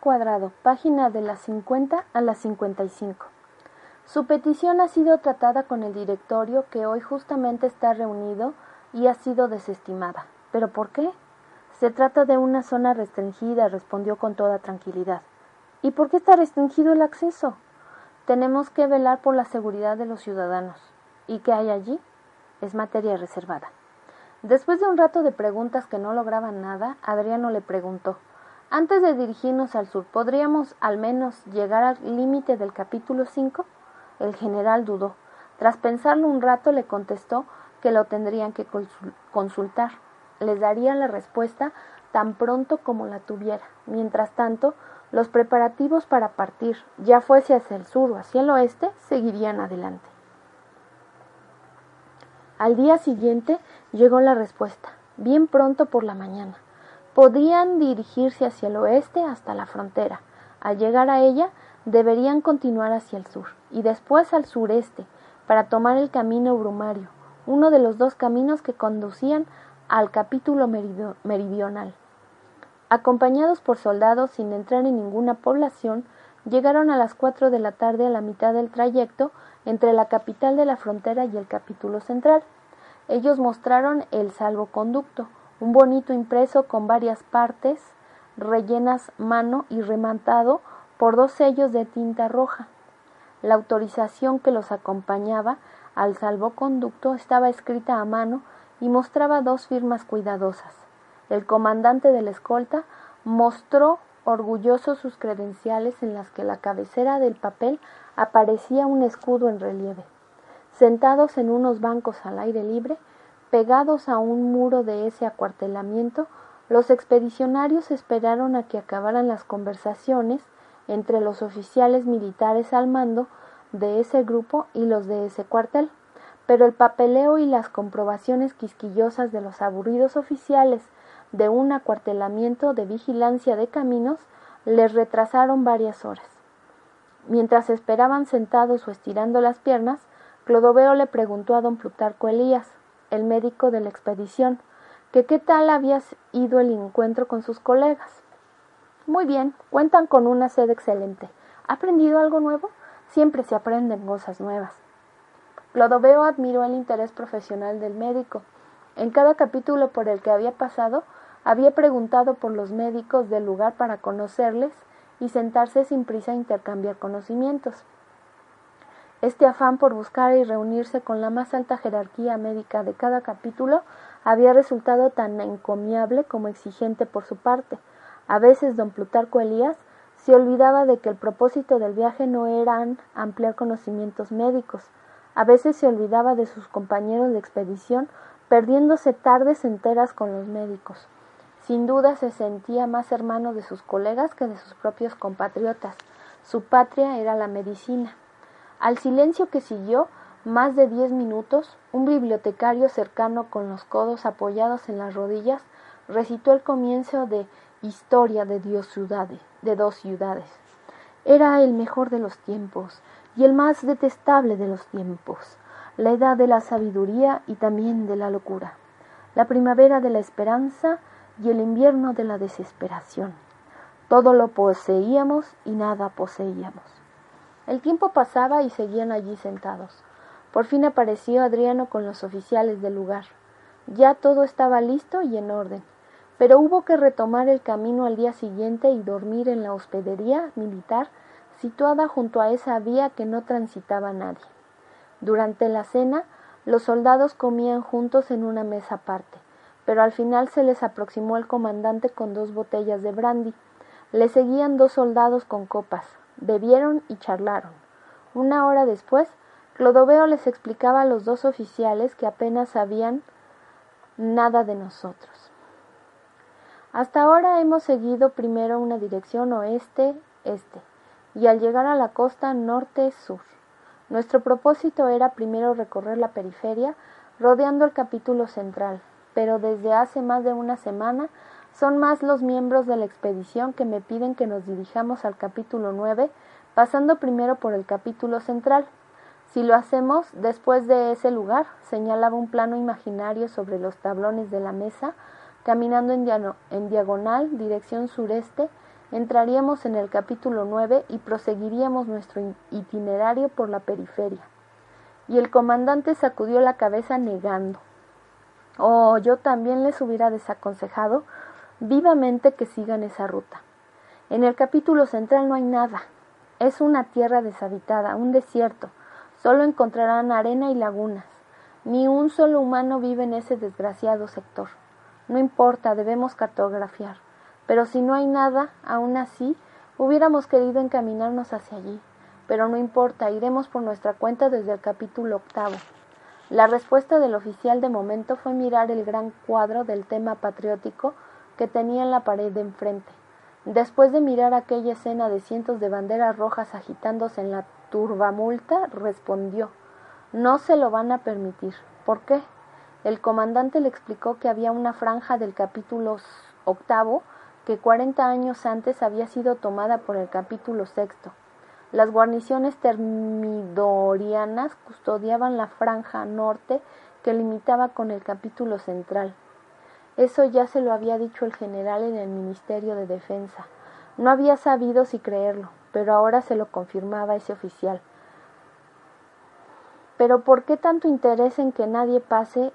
Cuadrado, página de las 50 a las 55. Su petición ha sido tratada con el directorio que hoy justamente está reunido y ha sido desestimada. ¿Pero por qué? Se trata de una zona restringida, respondió con toda tranquilidad. ¿Y por qué está restringido el acceso? Tenemos que velar por la seguridad de los ciudadanos. ¿Y qué hay allí? Es materia reservada. Después de un rato de preguntas que no lograban nada, Adriano le preguntó Antes de dirigirnos al sur, ¿podríamos al menos llegar al límite del capítulo 5? El general dudó. Tras pensarlo un rato, le contestó que lo tendrían que consultar. Les daría la respuesta tan pronto como la tuviera. Mientras tanto, los preparativos para partir, ya fuese hacia el sur o hacia el oeste, seguirían adelante. Al día siguiente llegó la respuesta, bien pronto por la mañana. Podían dirigirse hacia el oeste hasta la frontera. Al llegar a ella, deberían continuar hacia el sur y después al sureste para tomar el camino brumario, uno de los dos caminos que conducían al capítulo meridional. Acompañados por soldados sin entrar en ninguna población, llegaron a las cuatro de la tarde a la mitad del trayecto entre la capital de la frontera y el capítulo central. Ellos mostraron el salvoconducto, un bonito impreso con varias partes rellenas mano y remantado por dos sellos de tinta roja. La autorización que los acompañaba al salvoconducto estaba escrita a mano y mostraba dos firmas cuidadosas. El comandante de la escolta mostró orgulloso sus credenciales en las que la cabecera del papel aparecía un escudo en relieve. Sentados en unos bancos al aire libre, pegados a un muro de ese acuartelamiento, los expedicionarios esperaron a que acabaran las conversaciones entre los oficiales militares al mando de ese grupo y los de ese cuartel, pero el papeleo y las comprobaciones quisquillosas de los aburridos oficiales de un acuartelamiento de vigilancia de caminos les retrasaron varias horas. Mientras esperaban sentados o estirando las piernas, Clodoveo le preguntó a don Plutarco Elías, el médico de la expedición, que qué tal había ido el encuentro con sus colegas. Muy bien, cuentan con una sede excelente. ¿Ha aprendido algo nuevo? Siempre se aprenden cosas nuevas. Clodoveo admiró el interés profesional del médico. En cada capítulo por el que había pasado, había preguntado por los médicos del lugar para conocerles y sentarse sin prisa a intercambiar conocimientos. Este afán por buscar y reunirse con la más alta jerarquía médica de cada capítulo había resultado tan encomiable como exigente por su parte. A veces don Plutarco Elías se olvidaba de que el propósito del viaje no era ampliar conocimientos médicos. A veces se olvidaba de sus compañeros de expedición, perdiéndose tardes enteras con los médicos. Sin duda se sentía más hermano de sus colegas que de sus propios compatriotas. Su patria era la medicina. Al silencio que siguió, más de diez minutos, un bibliotecario cercano con los codos apoyados en las rodillas recitó el comienzo de Historia de Dios de dos ciudades. Era el mejor de los tiempos y el más detestable de los tiempos, la edad de la sabiduría y también de la locura, la primavera de la esperanza y el invierno de la desesperación. Todo lo poseíamos y nada poseíamos. El tiempo pasaba y seguían allí sentados. Por fin apareció Adriano con los oficiales del lugar. Ya todo estaba listo y en orden pero hubo que retomar el camino al día siguiente y dormir en la hospedería militar situada junto a esa vía que no transitaba nadie. Durante la cena, los soldados comían juntos en una mesa aparte, pero al final se les aproximó el comandante con dos botellas de brandy. Le seguían dos soldados con copas, bebieron y charlaron. Una hora después, Clodoveo les explicaba a los dos oficiales que apenas sabían nada de nosotros. Hasta ahora hemos seguido primero una dirección oeste este, y al llegar a la costa norte-sur. Nuestro propósito era primero recorrer la periferia, rodeando el capítulo central, pero desde hace más de una semana son más los miembros de la expedición que me piden que nos dirijamos al capítulo 9, pasando primero por el capítulo central. Si lo hacemos después de ese lugar, señalaba un plano imaginario sobre los tablones de la mesa, caminando en, diagonal, dirección sureste, entraríamos en el capítulo 9 y proseguiríamos nuestro itinerario por la periferia. Y el comandante sacudió la cabeza negando. Oh, yo también les hubiera desaconsejado vivamente que sigan esa ruta. En el capítulo central no hay nada. Es una tierra deshabitada, un desierto, Solo encontrarán arena y lagunas. Ni un solo humano vive en ese desgraciado sector. No importa, debemos cartografiar. Pero si no hay nada, aún así, hubiéramos querido encaminarnos hacia allí. Pero no importa, iremos por nuestra cuenta desde el capítulo octavo. La respuesta del oficial de momento fue mirar el gran cuadro del tema patriótico que tenía en la pared de enfrente. Después de mirar aquella escena de cientos de banderas rojas agitándose en la turbamulta, respondió No se lo van a permitir. ¿Por qué? El comandante le explicó que había una franja del capítulo octavo que cuarenta años antes había sido tomada por el capítulo sexto. Las guarniciones termidorianas custodiaban la franja norte que limitaba con el capítulo central. Eso ya se lo había dicho el general en el Ministerio de Defensa. No había sabido si creerlo, pero ahora se lo confirmaba ese oficial. Pero ¿por qué tanto interés en que nadie pase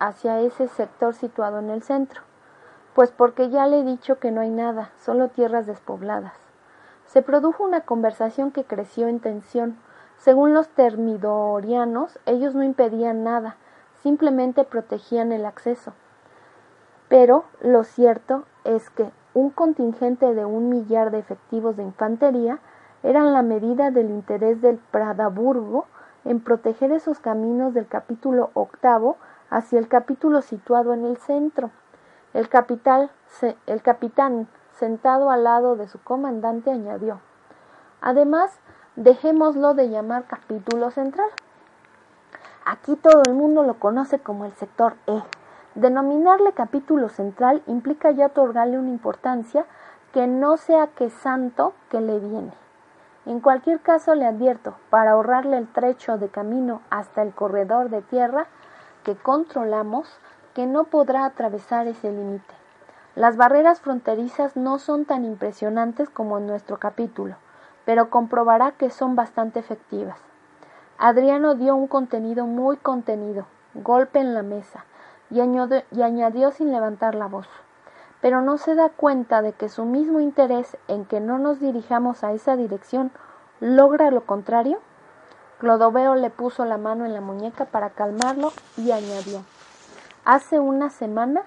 hacia ese sector situado en el centro? Pues porque ya le he dicho que no hay nada, solo tierras despobladas. Se produjo una conversación que creció en tensión. Según los termidorianos, ellos no impedían nada, simplemente protegían el acceso. Pero lo cierto es que un contingente de un millar de efectivos de infantería eran la medida del interés del Pradaburgo en proteger esos caminos del capítulo octavo hacia el capítulo situado en el centro. El, el capitán, sentado al lado de su comandante, añadió Además, dejémoslo de llamar capítulo central. Aquí todo el mundo lo conoce como el sector E. Denominarle capítulo central implica ya otorgarle una importancia que no sea que santo que le viene. En cualquier caso le advierto, para ahorrarle el trecho de camino hasta el corredor de tierra que controlamos, que no podrá atravesar ese límite. Las barreras fronterizas no son tan impresionantes como en nuestro capítulo, pero comprobará que son bastante efectivas. Adriano dio un contenido muy contenido, golpe en la mesa, y añadió, sin levantar la voz. Pero no se da cuenta de que su mismo interés en que no nos dirijamos a esa dirección logra lo contrario. Clodoveo le puso la mano en la muñeca para calmarlo y añadió Hace una semana,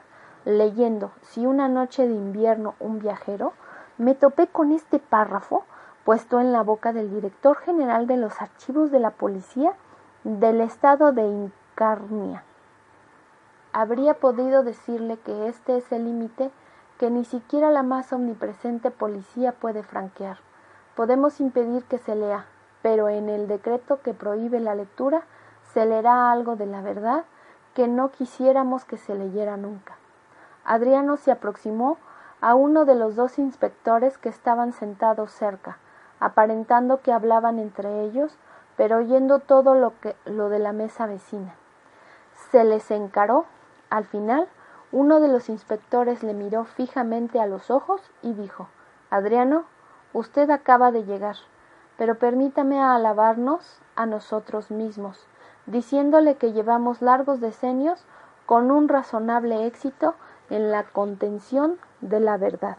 leyendo Si una noche de invierno un viajero, me topé con este párrafo puesto en la boca del director general de los archivos de la policía del estado de Incarnia habría podido decirle que este es el límite que ni siquiera la más omnipresente policía puede franquear. Podemos impedir que se lea, pero en el decreto que prohíbe la lectura se leerá algo de la verdad que no quisiéramos que se leyera nunca. Adriano se aproximó a uno de los dos inspectores que estaban sentados cerca, aparentando que hablaban entre ellos, pero oyendo todo lo que lo de la mesa vecina. Se les encaró al final, uno de los inspectores le miró fijamente a los ojos y dijo Adriano, usted acaba de llegar, pero permítame alabarnos a nosotros mismos, diciéndole que llevamos largos decenios con un razonable éxito en la contención de la verdad.